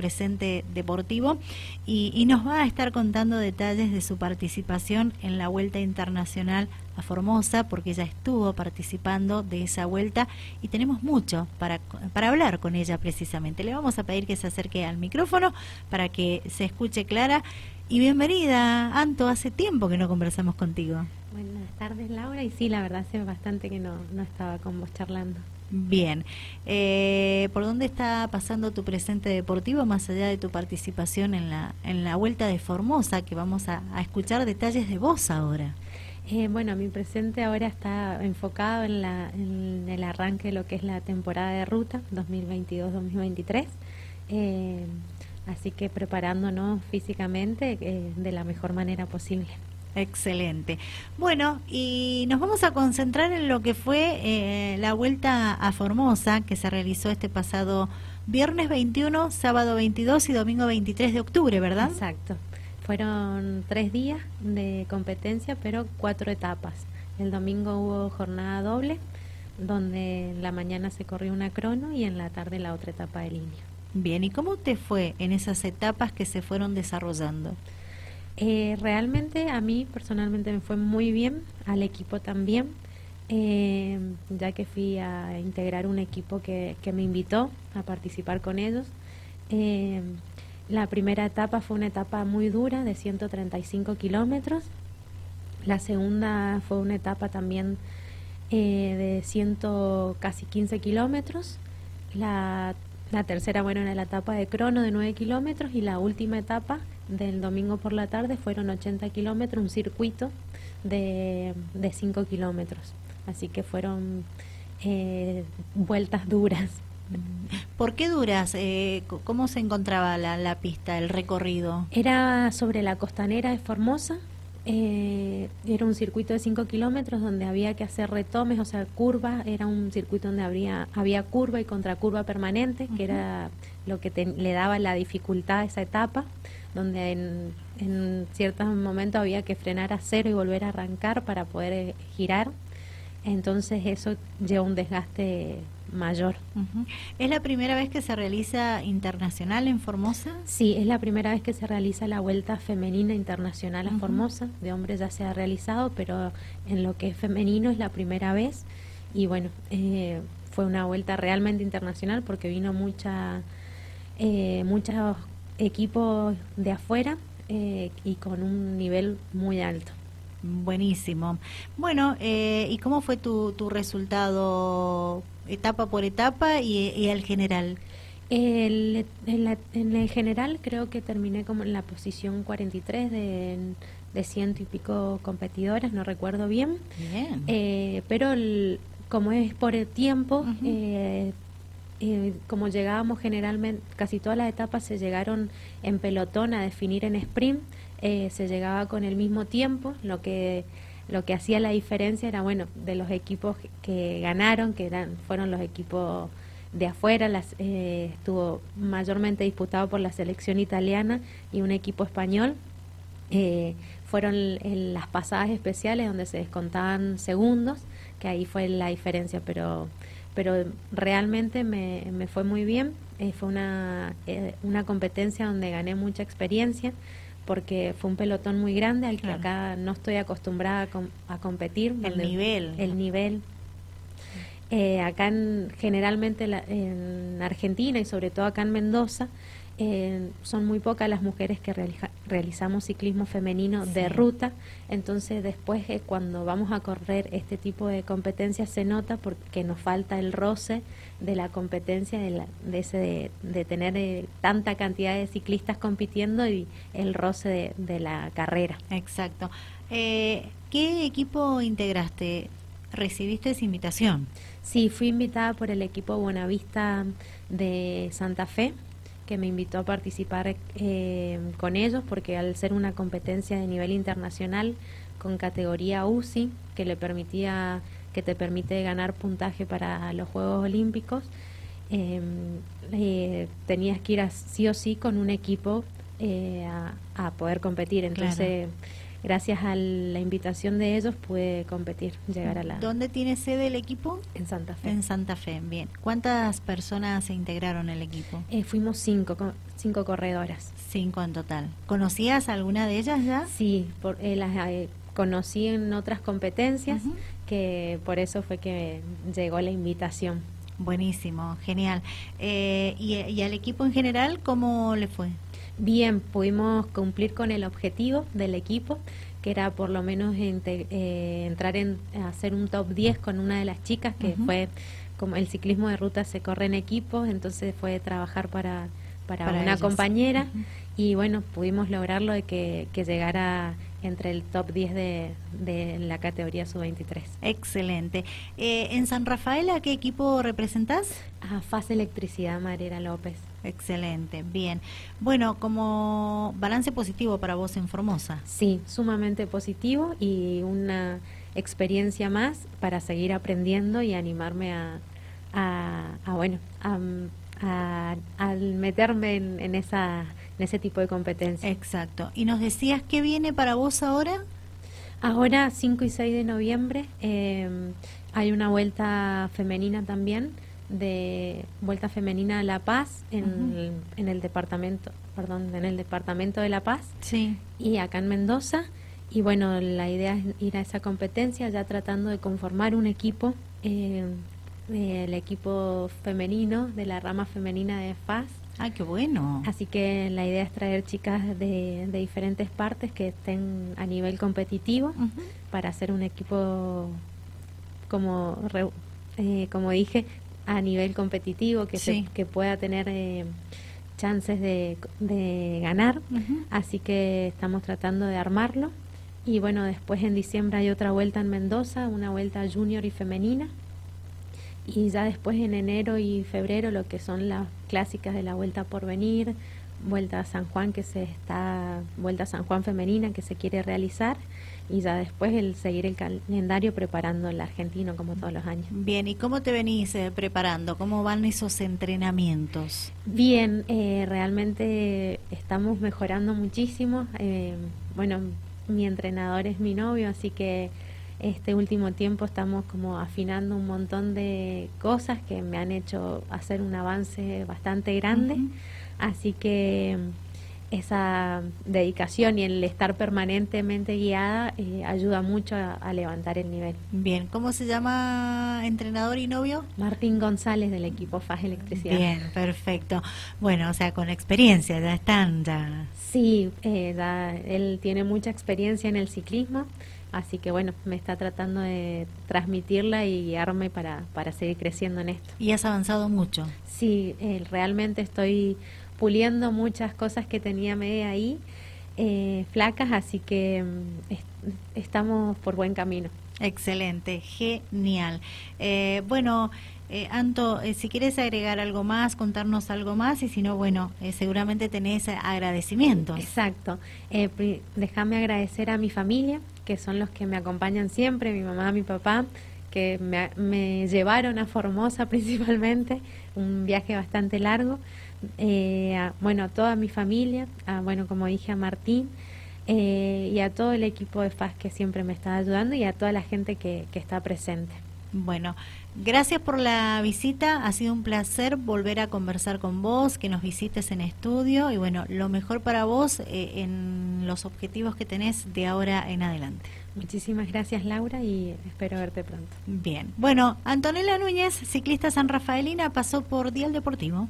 presente deportivo y, nos va a estar contando detalles de su participación en la Vuelta Internacional a Formosa, porque ella estuvo participando de esa vuelta y tenemos mucho para, para hablar con ella precisamente. Le vamos a pedir que se acerque al micrófono para que se escuche clara. Y bienvenida, Anto, hace tiempo que no conversamos contigo. Buenas tardes, Laura, y sí, la verdad hace bastante que no, no estaba con vos charlando. Bien. Eh, ¿Por dónde está pasando tu presente deportivo más allá de tu participación en la, en la Vuelta de Formosa, que vamos a, escuchar detalles de vos ahora? Eh, bueno, mi presente ahora está enfocado en, la, en el arranque de lo que es la temporada de ruta 2022-2023. Eh, así que preparándonos físicamente de la mejor manera posible. Excelente. Bueno, y nos vamos a concentrar en lo que fue eh, la vuelta a Formosa, que se realizó este pasado viernes 21, sábado 22 y domingo 23 de octubre, ¿verdad? Exacto. Fueron tres días de competencia, pero cuatro etapas. El domingo hubo jornada doble, donde en la mañana se corrió una crono y en la tarde la otra etapa de línea. Bien, ¿y cómo te fue en esas etapas que se fueron desarrollando? Eh, realmente a mí personalmente me fue muy bien, al equipo también, eh, ya que fui a integrar un equipo que, me invitó a participar con ellos. Eh, la primera etapa fue una etapa muy dura de 135 kilómetros. La segunda fue una etapa también de ciento, casi 15 kilómetros. La, la tercera, bueno, era la etapa de crono de 9 kilómetros y la última etapa del domingo por la tarde fueron 80 kilómetros, un circuito de, de 5 kilómetros. Así que fueron eh, vueltas duras. ¿Por qué duras? Eh, ¿Cómo se encontraba la, la, pista, el recorrido? Era sobre la costanera de Formosa. Eh, era un circuito de 5 kilómetros donde había que hacer retomes, o sea, curvas. Era un circuito donde habría, había curva y contracurva permanente, que era lo que le daba la dificultad a esa etapa donde en, en ciertos momentos había que frenar a cero y volver a arrancar para poder eh, girar. Entonces eso lleva un desgaste mayor. ¿Es la primera vez que se realiza internacional en Formosa? Sí, es la primera vez que se realiza la vuelta femenina internacional a Formosa. De hombres ya se ha realizado, pero en lo que es femenino es la primera vez. Y bueno, eh, fue una vuelta realmente internacional porque vino mucha, eh, muchas equipos de afuera eh, y con un nivel muy alto. Buenísimo. Bueno, eh, ¿y cómo fue tu, tu resultado etapa por etapa y, el general? El, en, el general creo que terminé como en la posición 43 de, de ciento y pico competidoras, no recuerdo bien. bien. Eh, pero como es por el tiempo, eh, como llegábamos generalmente, casi todas las etapas se llegaron en pelotón a definir en sprint, eh, se llegaba con el mismo tiempo, lo que lo que hacía la diferencia era bueno de los equipos que ganaron, que eran fueron los equipos de afuera, las, eh, estuvo mayormente disputado por la selección italiana y un equipo español. fueron en las pasadas especiales donde se descontaban segundos, que ahí fue la diferencia, pero pero realmente me, me fue muy bien. Eh, fue una, eh, una competencia donde gané mucha experiencia porque fue un pelotón muy grande al que acá no estoy acostumbrada a, competir. El nivel. El nivel. Eh, acá en, generalmente en Argentina y sobre todo acá en Mendoza son muy pocas las mujeres que realizamos ciclismo femenino de ruta, entonces después eh, cuando vamos a correr este tipo de competencias se nota porque nos falta el roce de la competencia de, de, ese, de, tener eh, tanta cantidad de ciclistas compitiendo y el roce de, la carrera. Exacto. Eh, ¿Qué equipo integraste? ¿Recibiste esa invitación? Sí, fui invitada por el equipo Buenavista de Santa Fe que me invitó a participar eh, con ellos porque al ser una competencia de nivel internacional con categoría UCI que le permitía que te permite ganar puntaje para los Juegos Olímpicos em, eh, tenías que ir sí o sí con un equipo eh, a, poder competir entonces gracias a la invitación de ellos pude competir, llegar a la... ¿Dónde tiene sede el equipo? En Santa Fe. En Santa Fe, bien. ¿Cuántas personas se integraron el equipo? Eh, fuimos cinco, cinco corredoras. Cinco en total. ¿Conocías alguna de ellas ya? Sí, por, eh, las eh, conocí en otras competencias, que por eso fue que llegó la invitación. Buenísimo, genial. y, ¿Y al equipo en general cómo le fue? Bien, pudimos cumplir con el objetivo del equipo, que era por lo menos eh, entrar en hacer un top 10 con una de las chicas, que fue como el ciclismo de ruta se corre en equipos, entonces fue trabajar para, para, una compañera y bueno, pudimos lograrlo de que, que llegara entre el top 10 de, de la categoría sub-23. Excelente. Eh, ¿En San Rafael a qué equipo representás? A FAS Electricidad, Mariela López. Excelente, bien. Bueno, como balance positivo para vos en Formosa. Sí, sumamente positivo y una experiencia más para seguir aprendiendo y animarme a, a, bueno, a, meterme en, esa, en ese tipo de competencia. Exacto. ¿Y nos decías qué viene para vos ahora? Ahora, 5 y 6 de noviembre, eh, hay una vuelta femenina también de Vuelta Femenina a La Paz en, el, en el departamento, perdón, en el departamento de La Paz sí. y acá en Mendoza. Y bueno, la idea es ir a esa competencia ya tratando de conformar un equipo, eh, el equipo femenino de la rama femenina de FAS. ¡Ay, qué bueno! Así que la idea es traer chicas de, de diferentes partes que estén a nivel competitivo para hacer un equipo como, eh, como dije, a nivel competitivo, que, se, que pueda tener eh, chances de, de ganar. Así que estamos tratando de armarlo. Y bueno, después en diciembre hay otra vuelta en Mendoza, una vuelta junior y femenina. Y ya después en enero y febrero lo que son las clásicas de la vuelta por venir, vuelta a San Juan que se está, vuelta a San Juan femenina que se quiere realizar y ya después el seguir el calendario preparando el argentino como todos los años. Bien, ¿y cómo te venís eh, preparando? ¿Cómo van esos entrenamientos? Bien, eh, realmente estamos mejorando muchísimo. Eh, bueno, mi entrenador es mi novio, así que este último tiempo estamos como afinando un montón de cosas que me han hecho hacer un avance bastante grande. Así que esa dedicación y el estar permanentemente guiada eh, ayuda mucho a, levantar el nivel. Bien, ¿cómo se llama entrenador y novio? Martín González del equipo FAS Electricidad. Bien, perfecto. Bueno, o sea, con experiencia, ya están, ya. Sí, eh, él tiene mucha experiencia en el ciclismo, así que bueno, me está tratando de transmitirla y guiarme para, para seguir creciendo en esto. ¿Y has avanzado mucho? Sí, eh, realmente estoy puliendo muchas cosas que tenía media ahí, eh, flacas, así que mm, estamos por buen camino. Excelente, genial. Eh, bueno, eh, Anto, si quieres agregar algo más, contarnos algo más, y si no, bueno, seguramente tenés agradecimientos. Exacto. déjame agradecer a mi familia, que son los que me acompañan siempre, mi mamá, mi papá, que me, me llevaron a Formosa principalmente, un viaje bastante largo eh, bueno, a toda mi familia, a, bueno, como dije, a Martín eh, y a todo el equipo de FAS que siempre me está ayudando y a toda la gente que, que está presente. Bueno, gracias por la visita, ha sido un placer volver a conversar con vos, que nos visites en estudio y bueno, lo mejor para vos eh, en los objetivos que tenés de ahora en adelante. Muchísimas gracias Laura y espero verte pronto. Bien, bueno, Antonella Núñez, ciclista san Rafaelina, pasó por Dial Deportivo.